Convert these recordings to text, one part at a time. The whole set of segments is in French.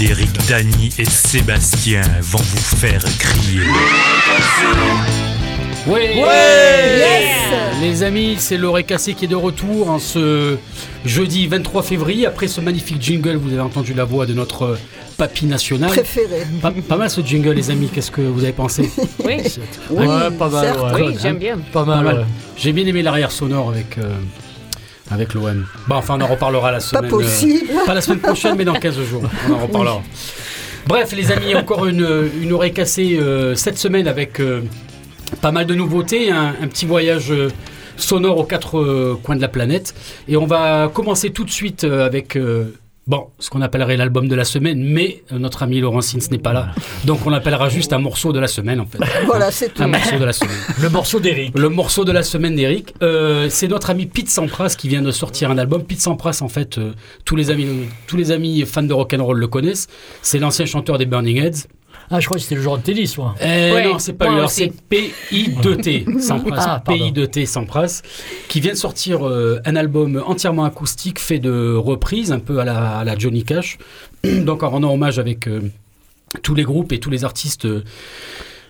Eric, Dany et Sébastien vont vous faire crier. Ouais, Yes Les amis, c'est l'oreille cassée qui est de retour en ce jeudi 23 février. Après ce magnifique jingle, vous avez entendu la voix de notre papy national. Préféré. Pas, pas mal ce jingle, les amis. Qu'est-ce que vous avez pensé? Oui, Oui, Ouais, pas mal, ouais. oui, j'aime bien. Pas Pas mal. mal. ouais. J'ai bien aimé l'arrière sonore avec, euh, avec l'OM. Bon, enfin, on en reparlera la Pas semaine. euh, possible. pas la semaine prochaine, mais dans 15 jours. On en reparlera. Bref, les amis, encore une, une oreille cassée euh, cette semaine avec euh, pas mal de nouveautés, un, un petit voyage euh, sonore aux quatre euh, coins de la planète. Et on va commencer tout de suite euh, avec. Bon, ce qu'on appellerait l'album de la semaine, mais euh, notre ami Laurent Sins n'est pas là. Donc on l'appellera juste un morceau de la semaine en fait. Voilà, c'est tout. Un morceau de la semaine. Le morceau d'Eric. Le morceau de la semaine d'Eric, euh, c'est notre ami Pete Sampras qui vient de sortir un album. Pete Sampras, en fait, euh, tous les amis, tous les amis fans de rock'n'roll le connaissent. C'est l'ancien chanteur des Burning Heads. Ah, je crois que c'était le joueur de tennis, moi. Eh Ouais, non, c'est pas lui. C'est PI2T Sampras. Ah, pardon. PI2T Sampras, qui vient de sortir euh, un album entièrement acoustique fait de reprises, un peu à la, à la Johnny Cash. Donc en rendant hommage avec euh, tous les groupes et tous les artistes euh,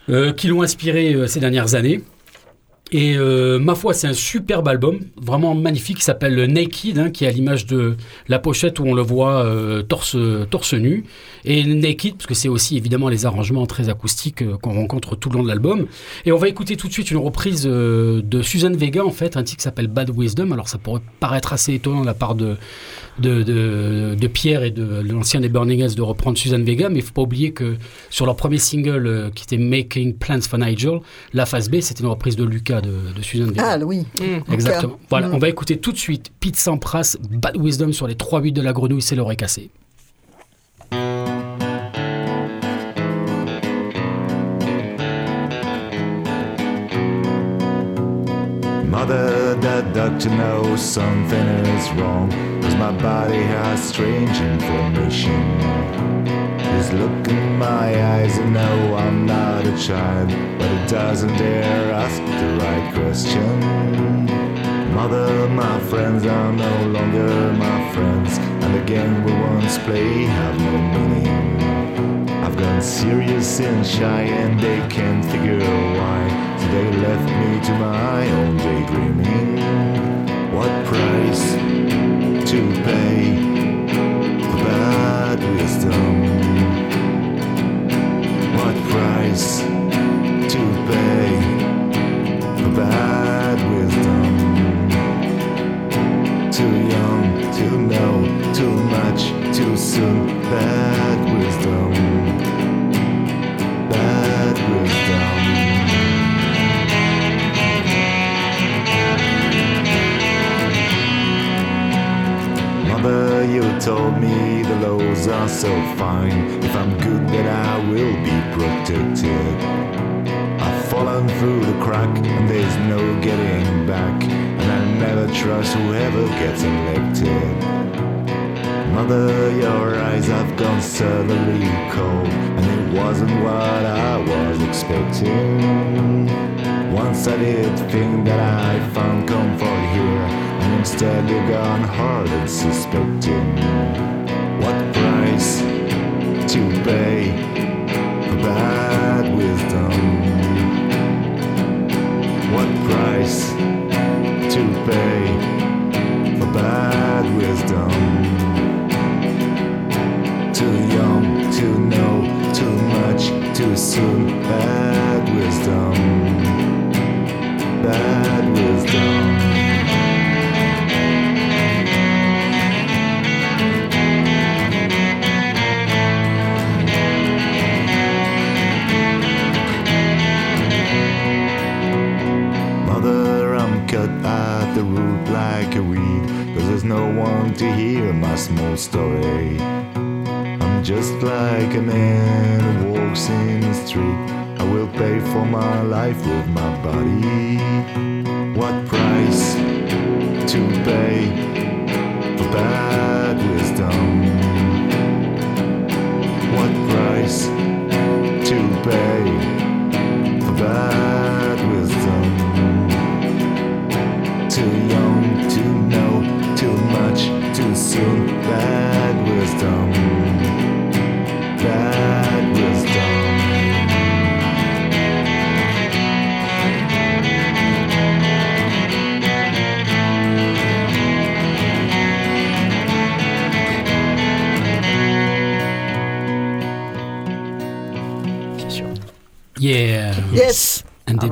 euh, qui l'ont inspiré euh, ces dernières années. Et euh, ma foi, c'est un superbe album, vraiment magnifique, qui s'appelle Naked, hein, qui est à l'image de la pochette où on le voit euh, torse, torse nu. Et Naked, parce que c'est aussi évidemment les arrangements très acoustiques euh, qu'on rencontre tout le long de l'album. Et on va écouter tout de suite une reprise de Suzanne Vega, en fait, un titre qui s'appelle Bad Wisdom. Alors ça pourrait paraître assez étonnant de la part de, de, Pierre et de l'ancien des Burning Heads de reprendre Suzanne Vega, mais il faut pas oublier que sur leur premier single qui était Making Plans for Nigel, la phase B, c'était une reprise de Lucas de, Vega. Ah oui. Mm. Exactement. Voilà, Mm. on va écouter tout de suite Pete Sampras, Bad Wisdom sur les 3 buts de la grenouille, c'est l'oreille cassée. The doctor knows something is wrong. Cause my body has strange information. His look in my eyes, and know I'm not a child, but it doesn't dare ask the right question. Mother, my friends are no longer my friends, and the game we once played have no meaning. I've gone serious and shy, and they can't figure why. So they left me to my own daydreaming. What price to pay for bad wisdom? What price to pay for bad wisdom? Too young to know too much too soon. Bad wisdom. You told me the laws are so fine. If I'm good, then I will be protected. I've fallen through the crack, and there's no getting back. And I never trust whoever gets elected. Mother, your eyes have gone suddenly cold, and it wasn't what I was expecting. Once I did think that I found comfort here, instead you've gone hard and suspecting. What price to pay for bad wisdom? What price to pay for bad wisdom? Too young to know too much too soon. Bad wisdom. Bad wisdom. Like a weed. Cause there's no one to hear my small story. I'm just like a man who walks in the street. I will pay for my life with my body. What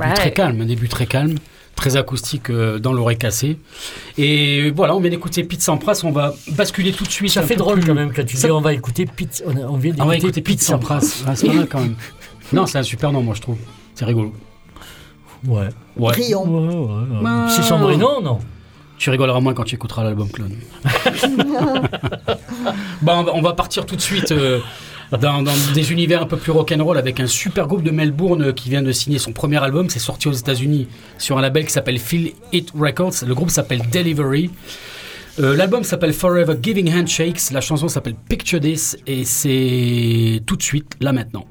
début très calme, un début très calme, très acoustique euh, dans l'oreille cassée. Et voilà, on vient d'écouter Pete Sampras, on va basculer tout de suite. Ça fait drôle plus- quand même quand tu Ça- dis on va écouter Pete. On, a- on vient On va d'écouter écouter Pete Sampras. Ah, c'est pas mal quand même. Non, c'est un super nom, moi je trouve. C'est rigolo. Ouais. Ouais. Rions. Ouais, ouais, ouais. Bah. C'est son vrai nom, non? Tu rigoleras moins quand tu écouteras l'album Clone. Bah, on va- on va partir tout de suite euh, dans, des univers un peu plus rock'n'roll avec un super groupe de Melbourne qui vient de signer son premier album. C'est sorti aux États-Unis sur un label qui s'appelle Feel It Records. Le groupe s'appelle Delivery. Euh, L'album s'appelle Forever Giving Handshakes. La chanson s'appelle Picture This et c'est tout de suite, là maintenant.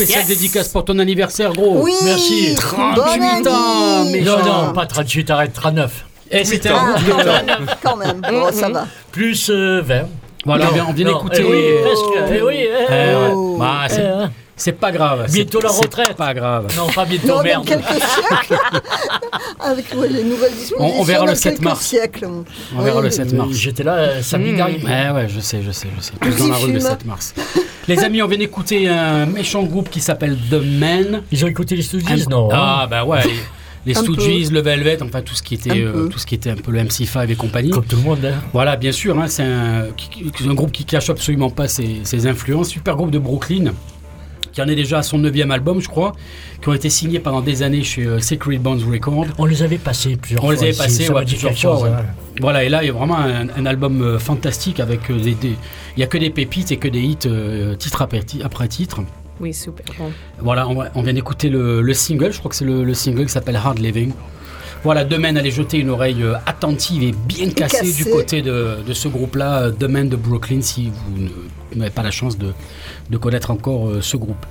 Yeah, Claude Yes. spécial Yes. dédicace pour ton anniversaire, gros. Oui Merci. 38 ans, mais Non, non, pas 38, arrête 39. Et c'était un Ah, groupe de... quand même. Bon, ça va. Plus euh, 20. Voilà, Non, on vient, d'écouter... eh oui, presque. Eh oui, eh, Eh ouais. Oh. Bah, c'est- pas grave. Bientôt la c'est retraite. pas grave. Non, pas bientôt, Non, dans merde. quelques siècles. Avec ouais, les nouvelles dispositions. On- on verra le dans 7 quelques mars. siècles. On verra Oui. le 7 mars. J'étais là euh, samedi dernier. Ouais, ouais, je sais, je sais, je sais. Tous dans la rue le Film. 7 mars. Les amis, on vient d'écouter un méchant groupe qui s'appelle The Men. Ils ont écouté les Stooges, non hein Ah, bah ouais. Les Un Stooges, le Velvet, enfin tout ce qui était, Un euh, peu. tout ce qui était un peu le MC5 et compagnie. Comme tout le monde. hein. Voilà, bien sûr, hein, c'est un, groupe qui cache absolument pas ses, ses influences. Super groupe de Brooklyn, qui en est déjà à son neuvième album, je crois, qui ont été signés pendant des années chez euh, Secret Bones Records. On les avait passés plusieurs On fois. les avait passés, ouais, plusieurs fois, chose, ouais. hein. Voilà, et là, il y a vraiment un, un album euh, fantastique avec euh, des, des- il y a que des pépites et que des hits euh, titre après, ti- après titre. Oui, super bon. Voilà, on, on vient d'écouter le, le single, je crois que c'est le, le single qui s'appelle Hard Living. Voilà, Demain allez jeter une oreille euh, attentive et bien cassée, cassée. du côté de, de ce groupe-là, euh, Demain de Brooklyn, si vous n'avez pas la chance de, de connaître encore euh, ce groupe.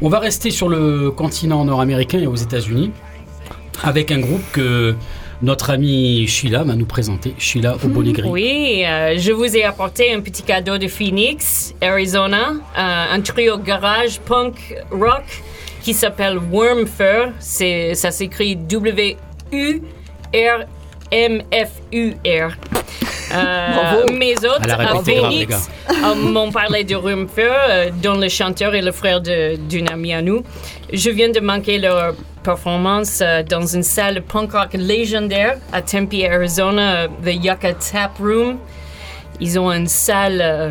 On va rester sur le continent nord-américain et aux États-Unis avec un groupe que notre ami Sheila va nous présenter. Sheila au bonnet gris. Oui, euh, je vous ai apporté un petit cadeau de Phoenix, Arizona, euh, un trio garage punk rock qui s'appelle Wormfur. C'est, ça s'écrit W-U-R-M-F-U-R. Euh, mes autres euh, m'ont parlé de Wormfur, euh, dont le chanteur est le frère d'une amie à nous. Je viens de manquer leur performance euh, dans une salle punk rock légendaire à Tempe, Arizona, The Yucca Tap Room. Ils ont une salle euh,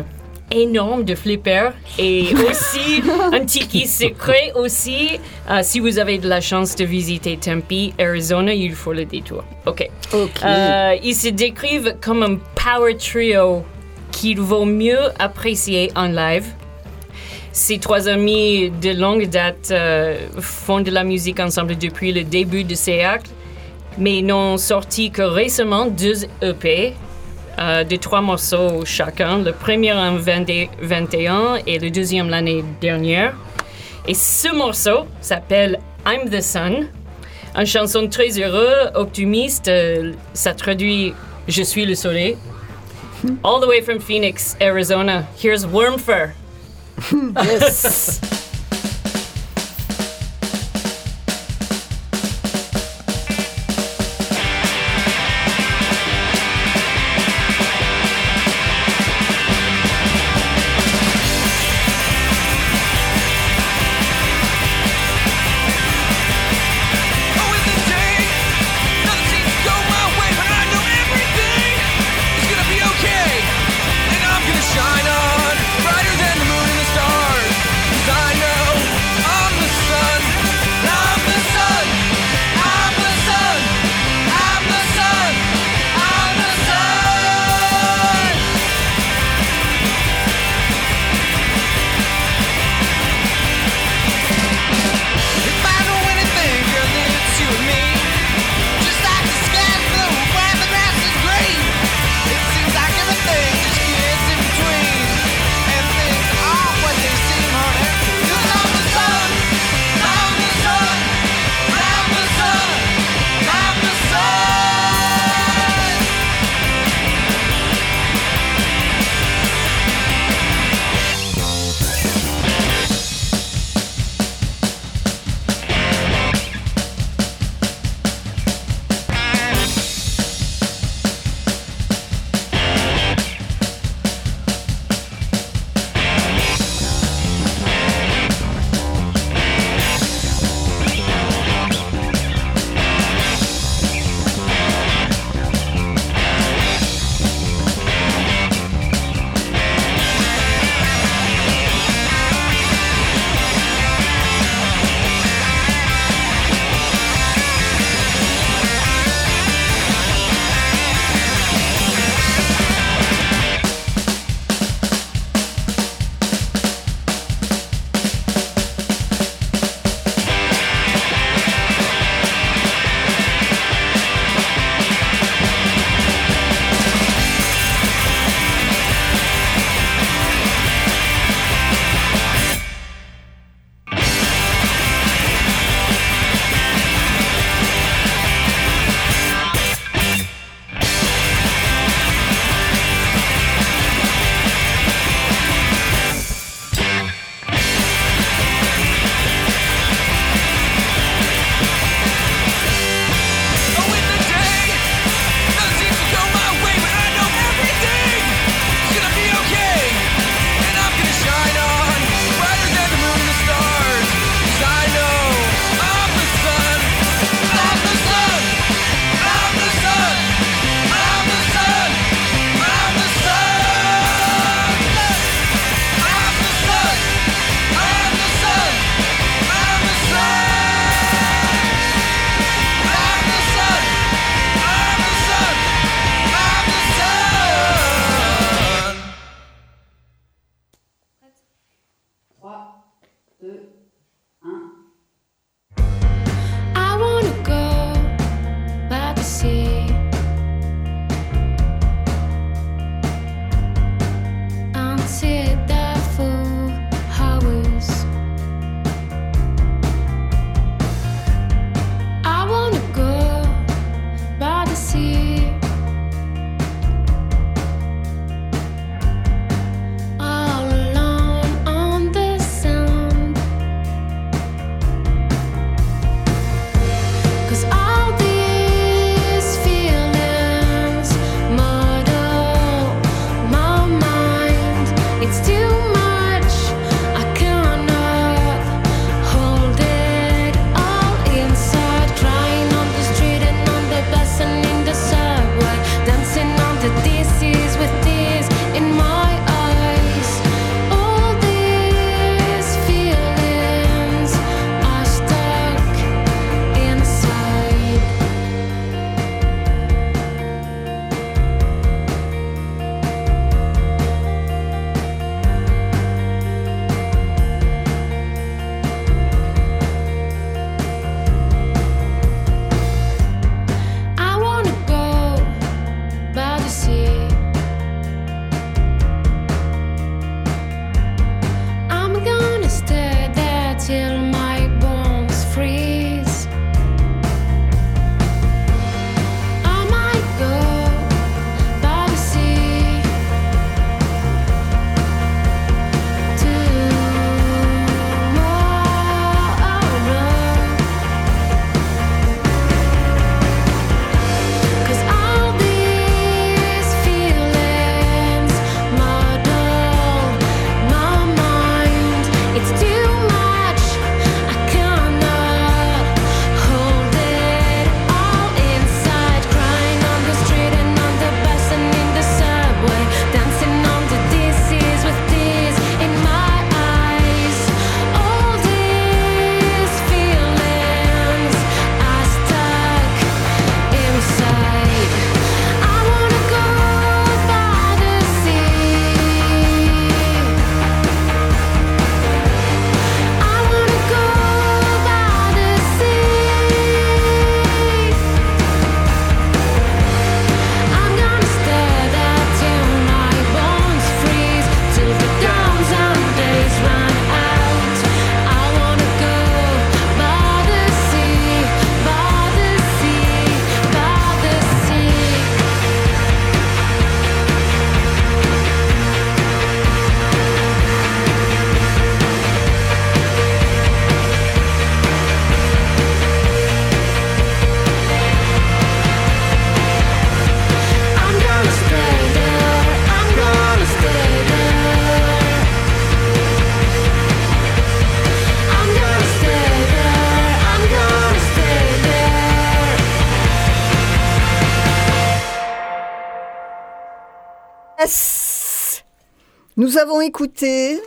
énorme de flippers et aussi un tiki secret aussi. Euh, si vous avez de la chance de visiter Tempe, Arizona, il faut le détour. OK. Ok. Euh, ils se décrivent comme un power trio qu'il vaut mieux apprécier en live. Ces trois amis de longue date euh, font de la musique ensemble depuis le début de siècle, mais n'ont sorti que récemment deux EP euh, de trois morceaux chacun. Le premier en 2021 et le deuxième l'année dernière. Et ce morceau s'appelle I'm the Sun. Une chanson très heureuse, optimiste. ça traduit Je suis le soleil. All the way from Phoenix, Arizona. Here's Wormfur. Yes. Nous avons écouté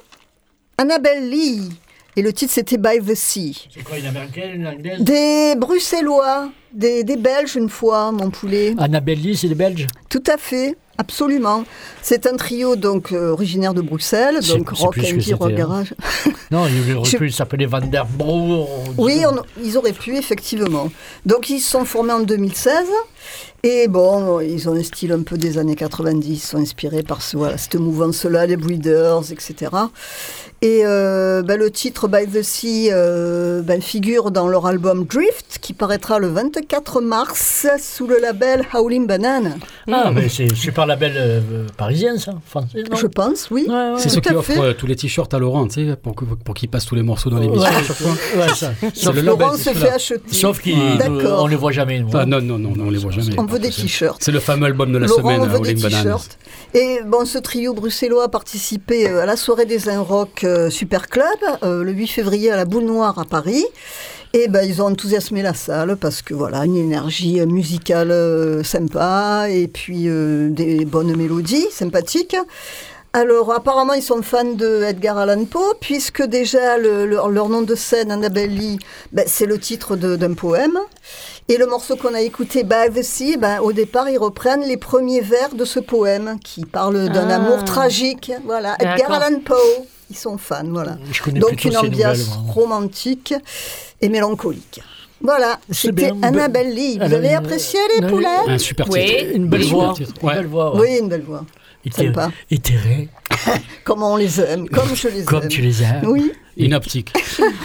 Annabelle Lee. Et le titre, c'était By the Sea. C'est quoi, une américaine, une anglaise? Des Bruxellois, des, des Belges une fois, mon poulet. Annabelle Lee, c'est des Belges? Tout à fait, absolument. C'est un trio donc euh, originaire de Bruxelles, donc rock, indie, rock hein. garage. Non, il aurait Je- pu s'appeler Van der. Oui, on- ils auraient pu, effectivement. Donc, ils se sont formés en 2016. Et bon, ils ont un style un peu des années 90. Ils sont inspirés par ce, voilà, cette mouvance-là, les Breeders, etc. Et euh, ben, le titre By the Sea euh, ben, figure dans leur album Drift, qui paraîtra le 24 mars sous le label Howling Banana. Ah, mais c'est super label euh, parisienne, ça, français, non? Je pense, oui. Ouais, ouais. C'est ceux qui offrent euh, tous les t-shirts à Laurent, tu sais, pour, pour qu'il passe tous les morceaux dans l'émission Ouais, à chaque fois. ouais, ça. Sauf, le Laurent label, se fait acheter. sauf qu'on les voit jamais. nous. Ah, non, non, non, non, on les voit jamais. On veut des t-shirts. C'est le fameux album de la Laurent semaine, veut des t-shirts. Et bon, ce trio bruxellois a participé euh, à la soirée des Un Rock euh, Super Club euh, le 8 février à la Boule Noire à Paris. Et ben, ils ont enthousiasmé la salle parce que voilà, une énergie musicale sympa et puis euh, des bonnes mélodies sympathiques. Alors, apparemment, ils sont fans de Edgar Allan Poe, puisque déjà le- leur, leur nom de scène, Annabelle Lee, ben, c'est le titre d'un poème. Et le morceau qu'on a écouté, By the Sea, ben, au départ, ils reprennent les premiers vers de ce poème qui parle d'un Ah. amour tragique. Voilà, Edgar. Allan Poe, ils sont fans, voilà. Je connais Donc une ambiance nouvelles, romantique et mélancolique. Voilà, c'était. Annabelle Lee. Vous avez apprécié les poulets Un super titre. Une belle voix. Une belle. Oui, une belle voix. Sympa. éthéré, Comment on les aime, comme je les comme aime. tu les aimes. Oui. Une optique.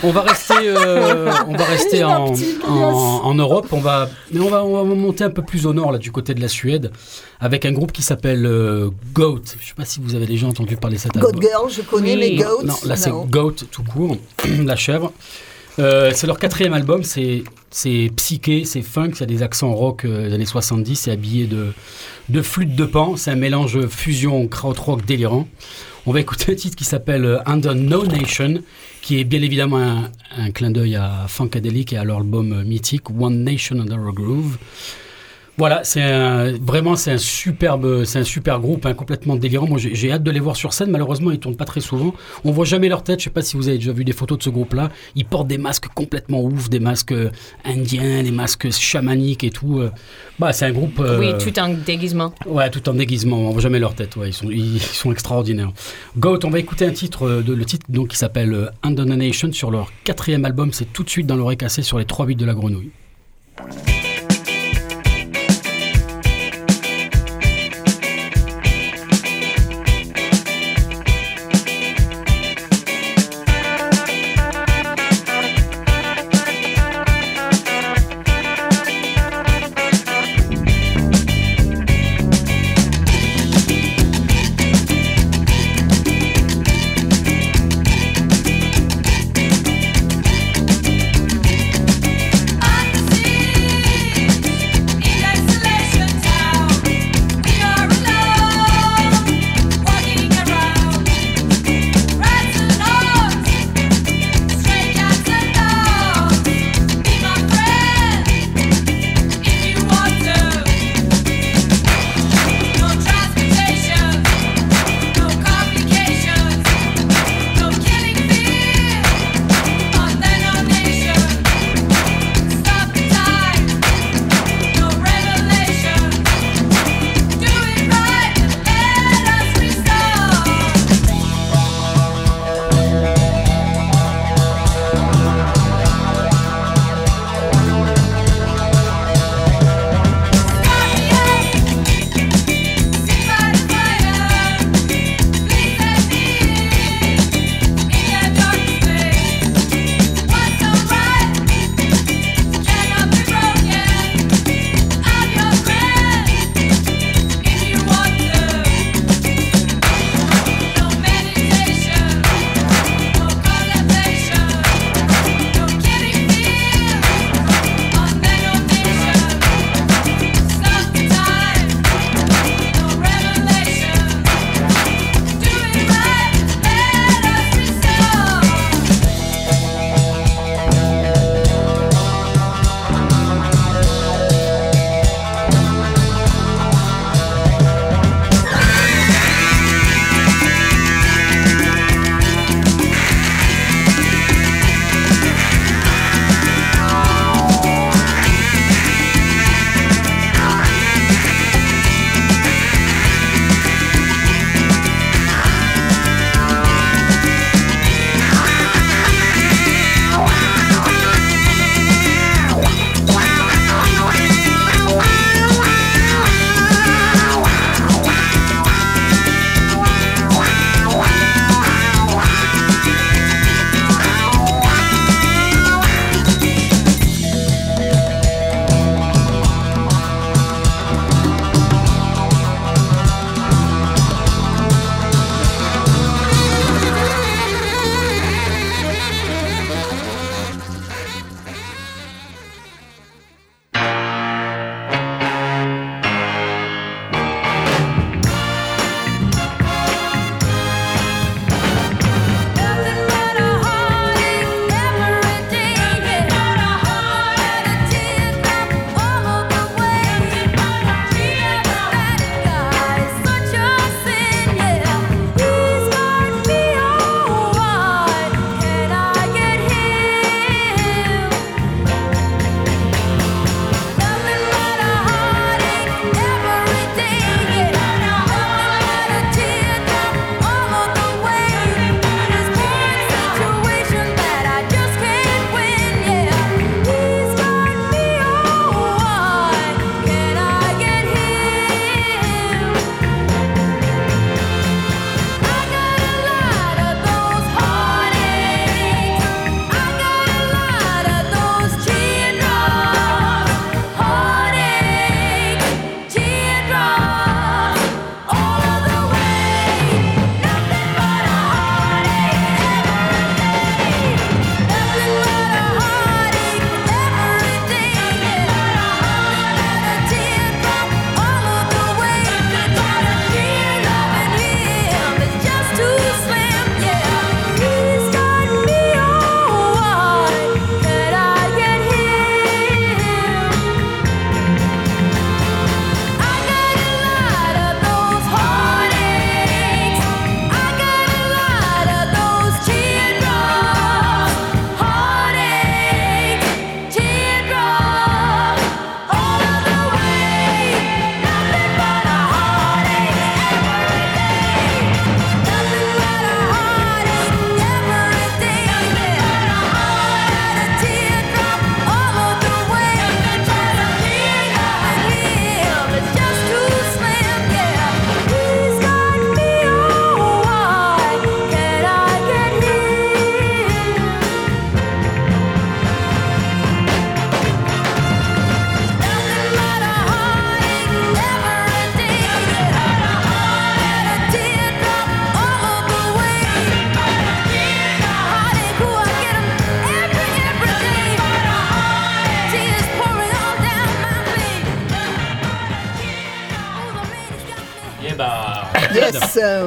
On va rester, euh, on va rester en, Inoptique, en, yes. en Europe. On va, mais on va, on va monter un peu plus au nord, là, du côté de la Suède, avec un groupe qui s'appelle euh, Goat. Je ne sais pas si vous avez déjà entendu parler de cet Goat album. Girl, je connais, Oui. mais Goat. Non, là c'est. Goat tout court, la chèvre. Euh, c'est leur quatrième album, c'est c'est psyché, c'est funk, y a des accents rock euh, des années 70, c'est habillé de, de flûte de pan, c'est un mélange fusion krautrock délirant. On va écouter un titre qui s'appelle euh, Under No Nation, qui est bien évidemment un, clin d'œil à Funkadelic et à leur album euh, mythique One Nation Under a Groove. Voilà, c'est vraiment c'est un superbe, c'est un super groupe, hein, complètement délirant. Moi, j'ai hâte de les voir sur scène. Malheureusement, ils tournent pas très souvent. On voit jamais leur tête. Je sais pas si vous avez déjà vu des photos de ce groupe-là. Ils portent des masques complètement ouf, des masques euh, indiens, des masques chamaniques et tout. euh. Bah, c'est un groupe. euh, Oui, tout en déguisement. Ouais, tout en déguisement. On voit jamais leur tête. Ouais, ils sont, ils, ils sont extraordinaires. Goat, on va écouter un titre de le titre donc qui s'appelle Under the Nation sur leur quatrième album. C'est tout de suite dans l'oreille cassée sur les trois bits de la grenouille.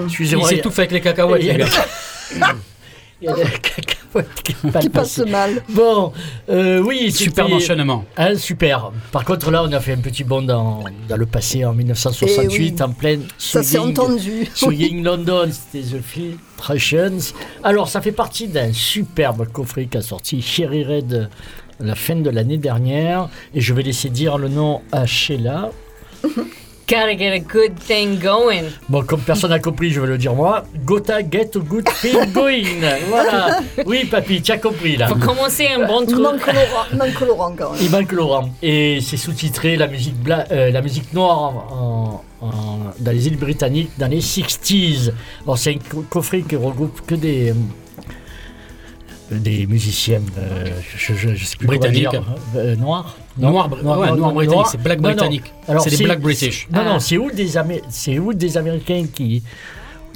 Excusez-moi. il s'étouffe avec les cacahuètes, il y a- les gars. Il y a des cacahuètes qui qui passent. passe mal. Bon, euh, oui, Super enchaînement. Hein, super. Par contre, là, on a fait un petit bond dans, dans le passé, en 1968, Eh oui. en pleine Ça s'est entendu. Swinging London, c'était The Filtrations. Alors, ça fait partie d'un superbe coffret qu'a sorti Cherry Red à la fin de l'année dernière. Et je vais laisser dire le nom à Sheila. Gotta get a good thing going. Bon, comme personne n'a compris, je vais le dire moi. Gotta get a good thing going. Voilà. Oui, papy, tu as compris là. Faut commencer un bon Il truc. manque Laurent, il manque Laurent quand même. Il manque Laurent. Et c'est sous-titré la musique, bla- euh, la musique noire en- en- en- dans les îles britanniques dans les 60s. Alors c'est un co- coffret qui regroupe que des, euh, des musiciens, euh, je, je, je sais plus Britanniques. euh, noirs. Non, Noir, ouais, noir britannique, c'est black Non, non. britannique. C'est des black british. Non, Ah. non, c'est où des, Amé- c'est où des Américains qui.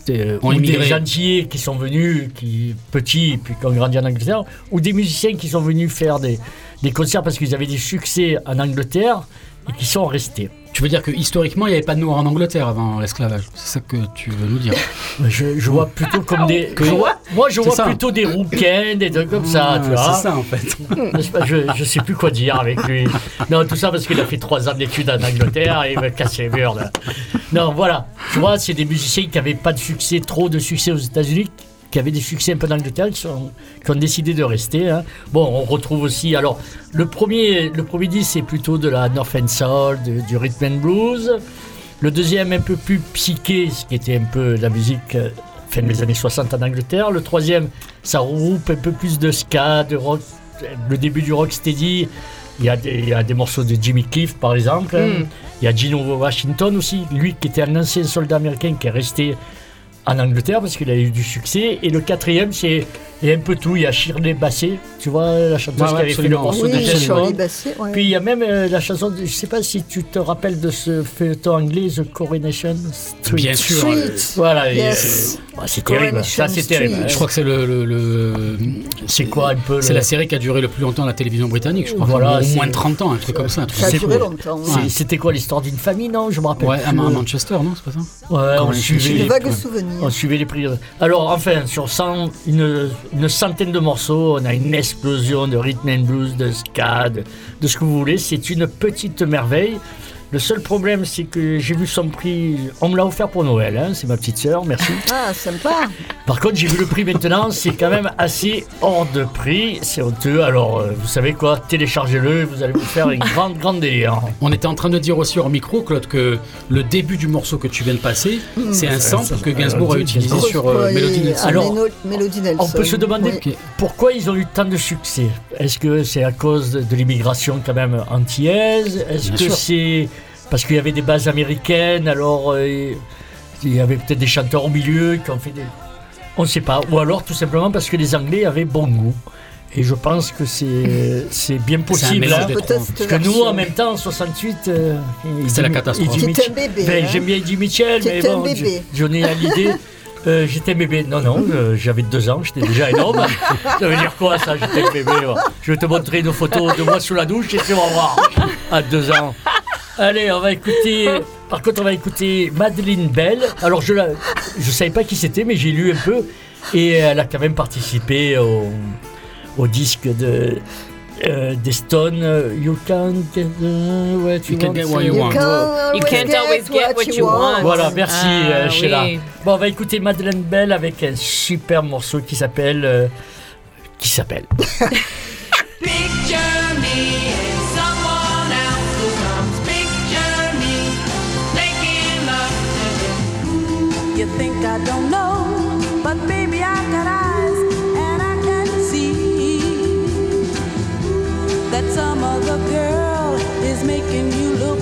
euh, Ont ou immigré. des Antillais qui sont venus, qui petits, puis qui ont grandi en Angleterre, ou des musiciens qui sont venus faire des, des concerts parce qu'ils avaient des succès en Angleterre et qui sont restés. Tu veux dire que historiquement, il n'y avait pas de noirs en Angleterre avant l'esclavage C'est ça que tu veux nous dire Je, je vois plutôt comme des. Que- je vois- moi, je vois ça. plutôt des rouquins, des trucs comme ça, tu vois. C'est ça en fait. Je je sais plus quoi dire avec lui. Non, tout ça parce qu'il a fait trois ans d'études en Angleterre et il me casse les murs. là. Non, voilà. Tu vois, c'est des musiciens qui n'avaient pas de succès, trop de succès aux États-Unis, qui avaient des succès un peu en Angleterre, qui, sont- qui ont décidé de rester. hein. Bon, on retrouve aussi. Alors, le premier, le premier disque, c'est plutôt de la North End Soul, de- du rhythm and blues. Le deuxième, un peu plus psyché, ce qui était un peu la musique euh, fin des années 60 en Angleterre. Le troisième, ça regroupe un peu plus de ska, de rock, le début du rock steady. Il y, a des, il y a des morceaux de Jimmy Cliff, par exemple. Mm. Il y a Gino Washington aussi, lui qui était un ancien soldat américain qui est resté en Angleterre parce qu'il a eu du succès. Et le quatrième, c'est un peu tout. Il y a Shirley Bassey, tu vois, la chanteuse Ouais, qui avait fait le morceau de Oui. Bassey, ouais. Puis il y a même euh, la chanson, de- je sais pas si tu te rappelles de ce feuilleton anglais, The Coronation Street. Bien sûr. Street. Voilà, Yes. euh, c'est terrible. Ça, c'est terrible. Street. Je crois que c'est le, le- le- C'est quoi un peu c'est le- la série qui a duré le plus longtemps à la télévision britannique, je crois. Voilà, au moins de 30 ans, un truc comme ça. un truc Ça a duré longtemps. C'était quoi l'histoire d'une famille, non Je me rappelle. Ouais, à, plus. à Manchester, non C'est pas ça Ouais, on Coronation suivait, Street. De vagues souvenirs. On suivait les prières. Alors, enfin, sur 100, une, centaine de morceaux, on a une explosion de rhythm and blues, de ska, de ce que vous voulez. C'est une petite merveille. Le seul problème, c'est que j'ai vu son prix. On me l'a offert pour Noël, hein, c'est ma petite sœur, merci. Ah, sympa. Par contre, j'ai vu le prix maintenant, c'est quand même assez hors de prix. C'est honteux. Alors, euh, vous savez quoi Téléchargez-le, vous allez vous faire une grande, grande délire. On était en train de dire aussi hors micro, Claude, que le début du morceau que tu viens de passer, c'est un sample que Gainsbourg a utilisé Gainsbourg. sur euh, et- Nelson. Alors, Mélodie Nelson. On peut se demander Oui. Pourquoi ils ont eu tant de succès. Est-ce que c'est à cause de l'immigration quand même antillaise? Est-ce que c'est parce qu'il y avait des bases américaines Alors euh, il y avait peut-être des chanteurs au milieu qui ont fait des... On ne sait pas. Ou alors tout simplement parce que les Anglais avaient bon goût. Et je pense que c'est c'est bien possible. hein. Parce que nous, en même temps, en 68, euh, C'était la catastrophe. T'étais un bébé, Ben, hein. J'aime bien Eddie Mitchell, mais bon, bébé. je- Johnny Hallyday. Euh, j'étais bébé. Non, non, euh, j'avais deux ans, j'étais déjà énorme. ça veut dire quoi, ça J'étais un bébé. ouais. Je vais te montrer une photo de moi sous la douche et tu vas voir. À deux ans. Allez, on va écouter. Par contre, on va écouter Madeleine Bell. Alors, je ne je savais pas qui c'était, mais j'ai lu un peu. Et elle a quand même participé au, au disque de. euh, des Stones, euh, You Can't Get What You You Can't Want. Get What You You Want. can't You can't always get what you want. Voilà, merci Ah, euh, Sheila. oui. Bon, on va écouter Madeleine Bell avec un super morceau qui s'appelle. euh, qui s'appelle. you. Think I don't know, but baby, I got eyes and I can see that some other girl is making you look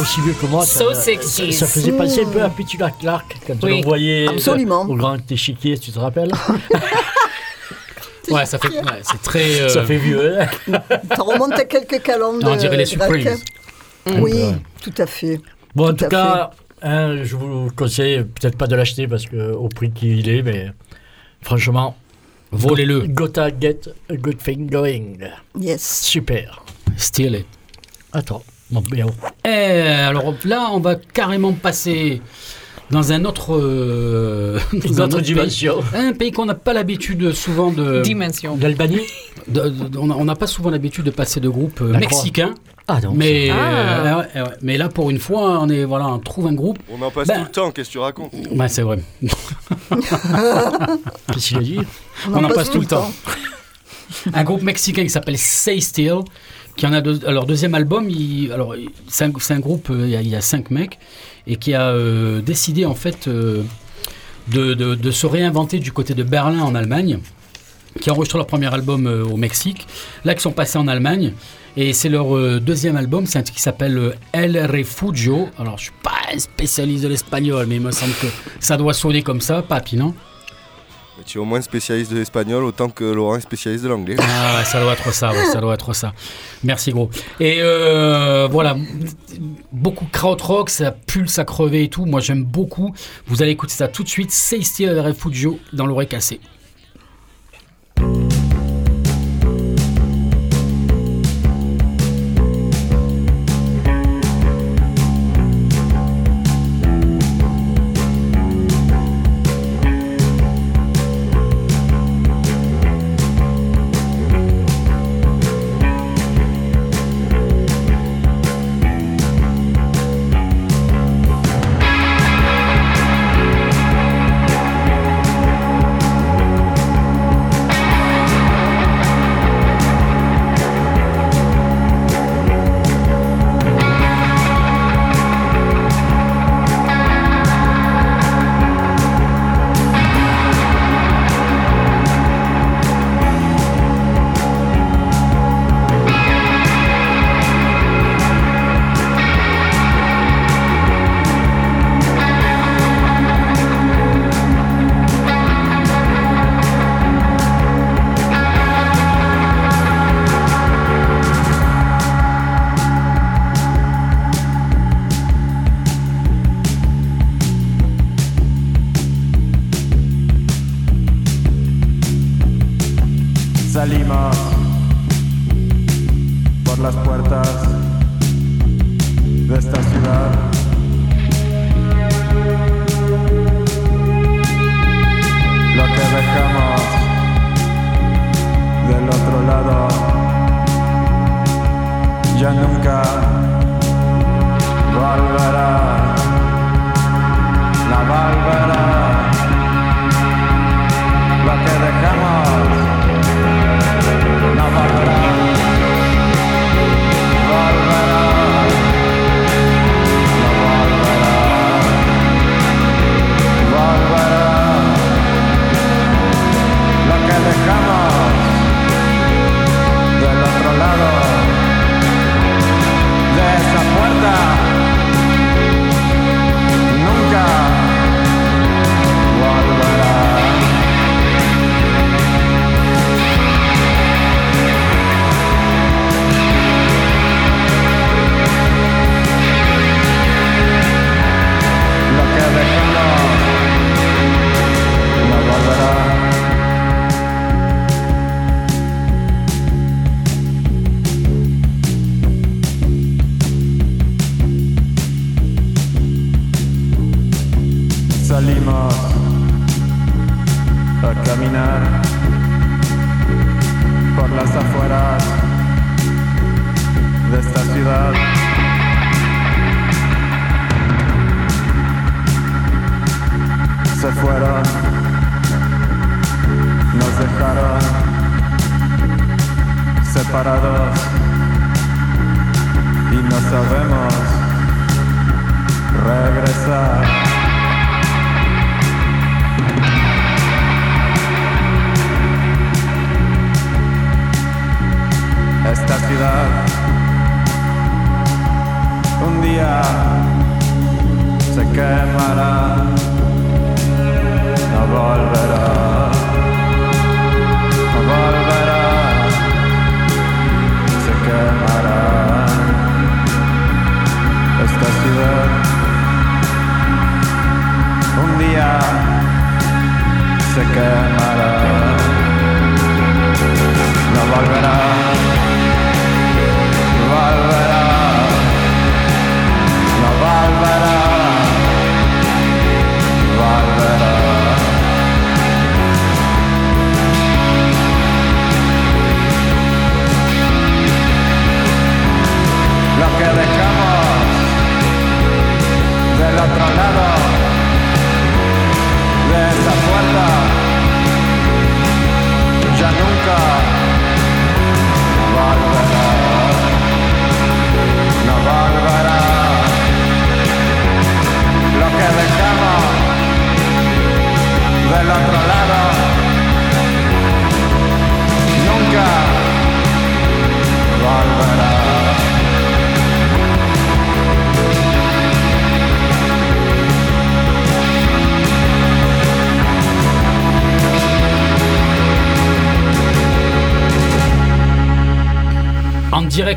aussi vieux que moi, ça, So ça, 60s. ça faisait passer un peu à Petula Clark quand Oui. on l'envoyait Absolument. au grand échiquier, tu te rappelles Ouais, ça fait, ouais, c'est très. euh, Ça fait vieux. hein Ça remonte à quelques calendes. on dirait les. Supremes. Oui, Ouais. tout à fait. Bon, en Tout cas, hein, je vous conseille peut-être pas de l'acheter parce que au prix qu'il est, mais franchement, Volez-le. gotta get a good thing going. Yes. Super. Steal it. Attends, mon bien. Eh, alors là, on va carrément passer dans un autre. euh, dans Une un autre pays. dimension. Un pays qu'on n'a pas l'habitude souvent de. Dimension. De- on n'a pas souvent l'habitude de passer de groupes euh, La mexicains. Ah non. Mais, Ah. euh, ouais, ouais, ouais. mais là, pour une fois, on, est, voilà, on trouve un groupe. On en passe Ben- tout le temps, qu'est-ce que tu racontes? Ouais, c'est vrai. Qu'est-ce qu'il a dit? On en passe tout le temps. un groupe mexicain qui s'appelle Say Still, qui en a deux- alors deuxième album. Alors c'est un, groupe, il y, a, cinq mecs et qui a euh, décidé en fait euh, de, se réinventer du côté de Berlin en Allemagne, qui a enregistré leur premier album euh, au Mexique. Là, qui sont passés en Allemagne. Et c'est leur deuxième album, c'est un qui s'appelle El Refugio. Alors, je suis pas un spécialiste de l'espagnol, mais il me semble que ça doit sonner comme ça, papi, non? Tu es au moins spécialiste de l'espagnol autant que Laurent est spécialiste de l'anglais. Ah, ça doit être ça, ouais, ça doit être ça. Merci gros. Et euh, voilà, beaucoup krautrock, ça pulse, ça crevé et tout. Moi j'aime beaucoup. Vous allez écouter ça tout de suite. C'est Style Refugio dans l'oreille cassée.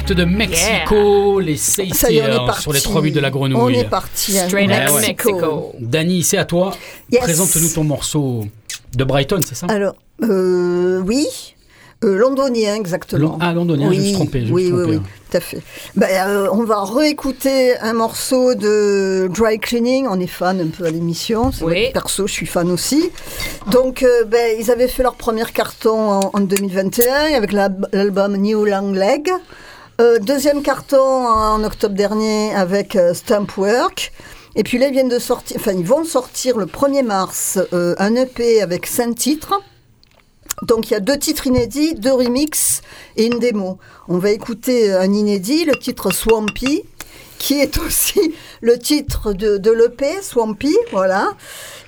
Direct de Mexico, les Ça y est, on Seitiers est parti. sur les trois buts de la On grenouille. est parti. hein. Straight Ouais. Mexico. Dany, c'est à toi. Yes. Présente-nous ton morceau de Brighton, c'est ça? Alors, euh, oui. Euh, londonien, exactement. Ah, londonien, je me suis trompé, je me oui, oui, trompé, oui, hein. tout à fait. Ben, euh, on va réécouter un morceau de Dry Cleaning. On est fan un peu à l'émission. Oui. Perso, je suis fan aussi. Donc, euh, ben, ils avaient fait leur premier carton en, en 2021 avec l'al- l'album New Long Leg. Euh, deuxième carton en octobre dernier avec euh, Stamp Work. Et puis là, ils viennent de sortir, enfin, ils vont sortir le 1er mars euh, un EP avec cinq titres. Donc il y a deux titres inédits, deux remixes et une démo. On va écouter un inédit, le titre Swampy, qui est aussi le titre de, de l'EP, Swampy, voilà.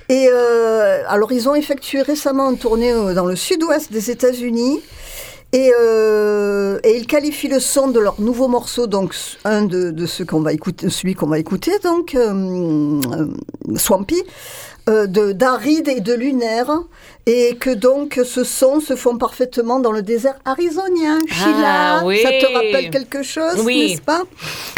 Et euh, alors ils ont effectué récemment une tournée euh, dans le sud-ouest des États-Unis. Et, euh, et ils qualifient le son de leur nouveau morceau, donc un de, de ceux qu'on va écouter, celui qu'on va écouter, donc euh, euh, Swampy, euh, de d'aride et de lunaire, et que donc ce son se font parfaitement dans le désert arizonien. Sheila, oui. ça te rappelle quelque chose, Oui. n'est-ce pas?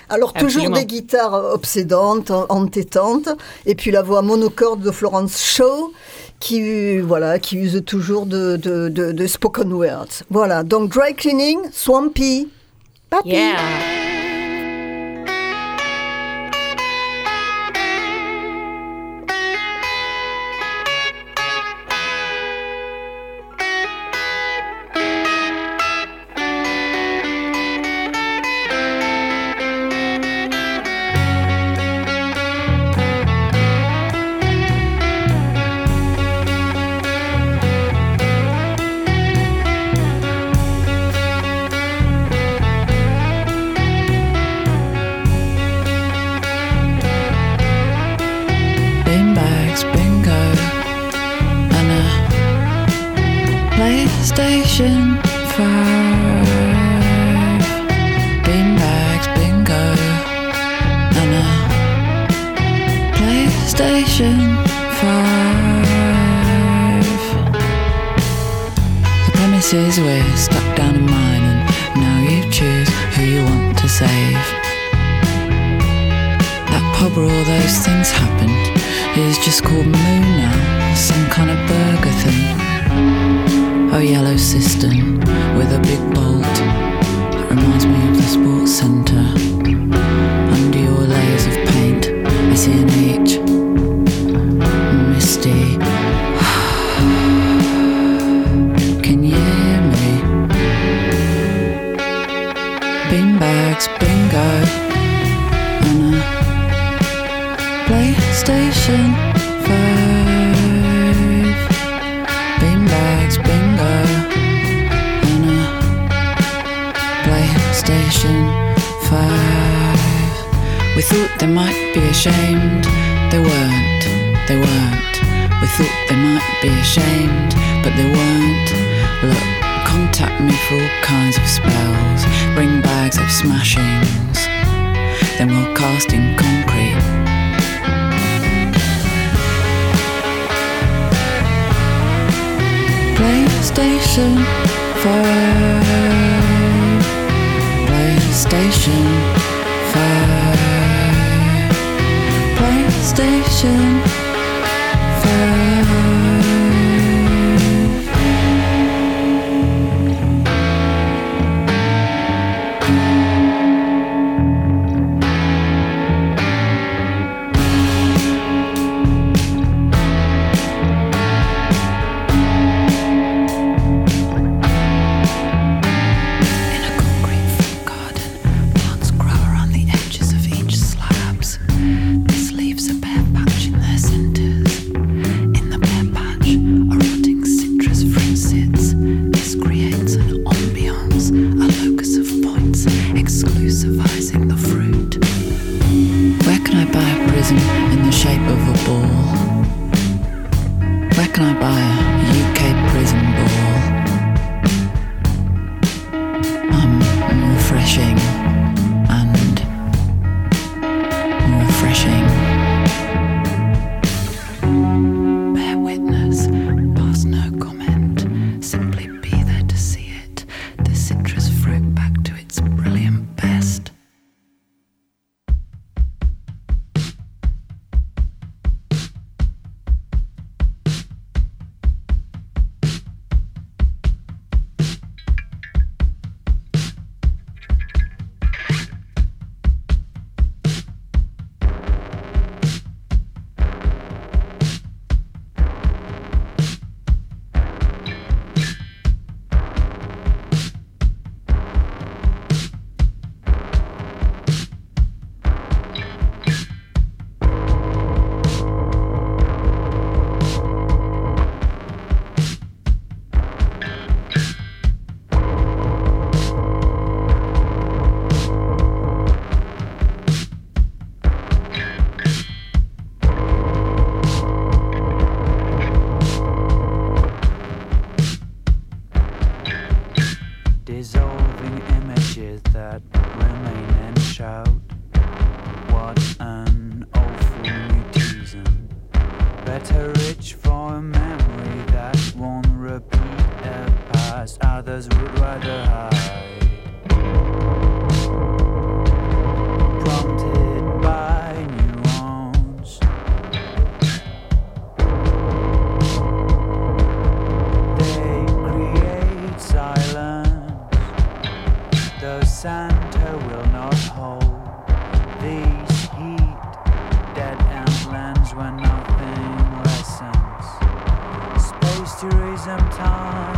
Alors toujours des guitares obsédantes, entêtantes, et puis la voix monocorde de Florence Shaw qui voilà qui use toujours de, de, de, de spoken words. Voilà, donc dry cleaning, swampy. Papi. Yeah. some time.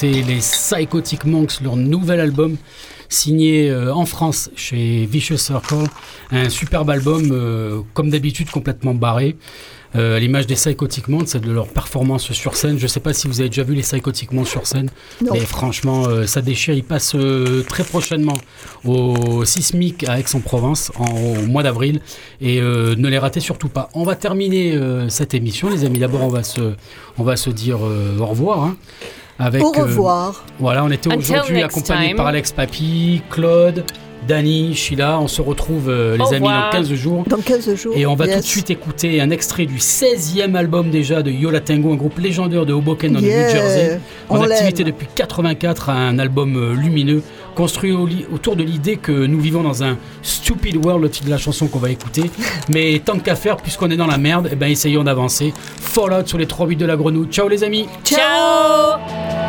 D'écouter les Psychotic Monks, leur nouvel album signé euh, en France chez Vicious Circle. Un superbe album, euh, comme d'habitude, complètement barré. Euh, l'image des Psychotic Monks, c'est de leur performance sur scène. Je ne sais pas si vous avez déjà vu les Psychotic Monks sur scène, Non. mais franchement, euh, ça déchire. Ils passent euh, très prochainement au Sismic à Aix-en-Provence en, au mois d'avril et ne les ratez surtout pas. On va terminer cette émission, les amis. D'abord, on va se, on va se dire au revoir. hein, avec, Au euh, revoir. voilà, on était aujourd'hui time. par Alex Papy, Claude, Dany, Sheila. On se retrouve, euh, les Au amis, revoir. dans 15 jours. Dans 15 jours. Et on va Yes. tout de suite écouter un extrait du 16e album déjà de Yola Tango, un groupe légendaire de Hoboken dans Yeah. le New Jersey. En On activité depuis 84, un album euh, lumineux, construit autour de l'idée que nous vivons dans un stupid world, le titre de la chanson qu'on va écouter. Mais tant qu'à faire, puisqu'on est dans la merde, eh ben, essayons d'avancer. Fallout sur les 3 bits de la grenouille. Ciao les amis Ciao.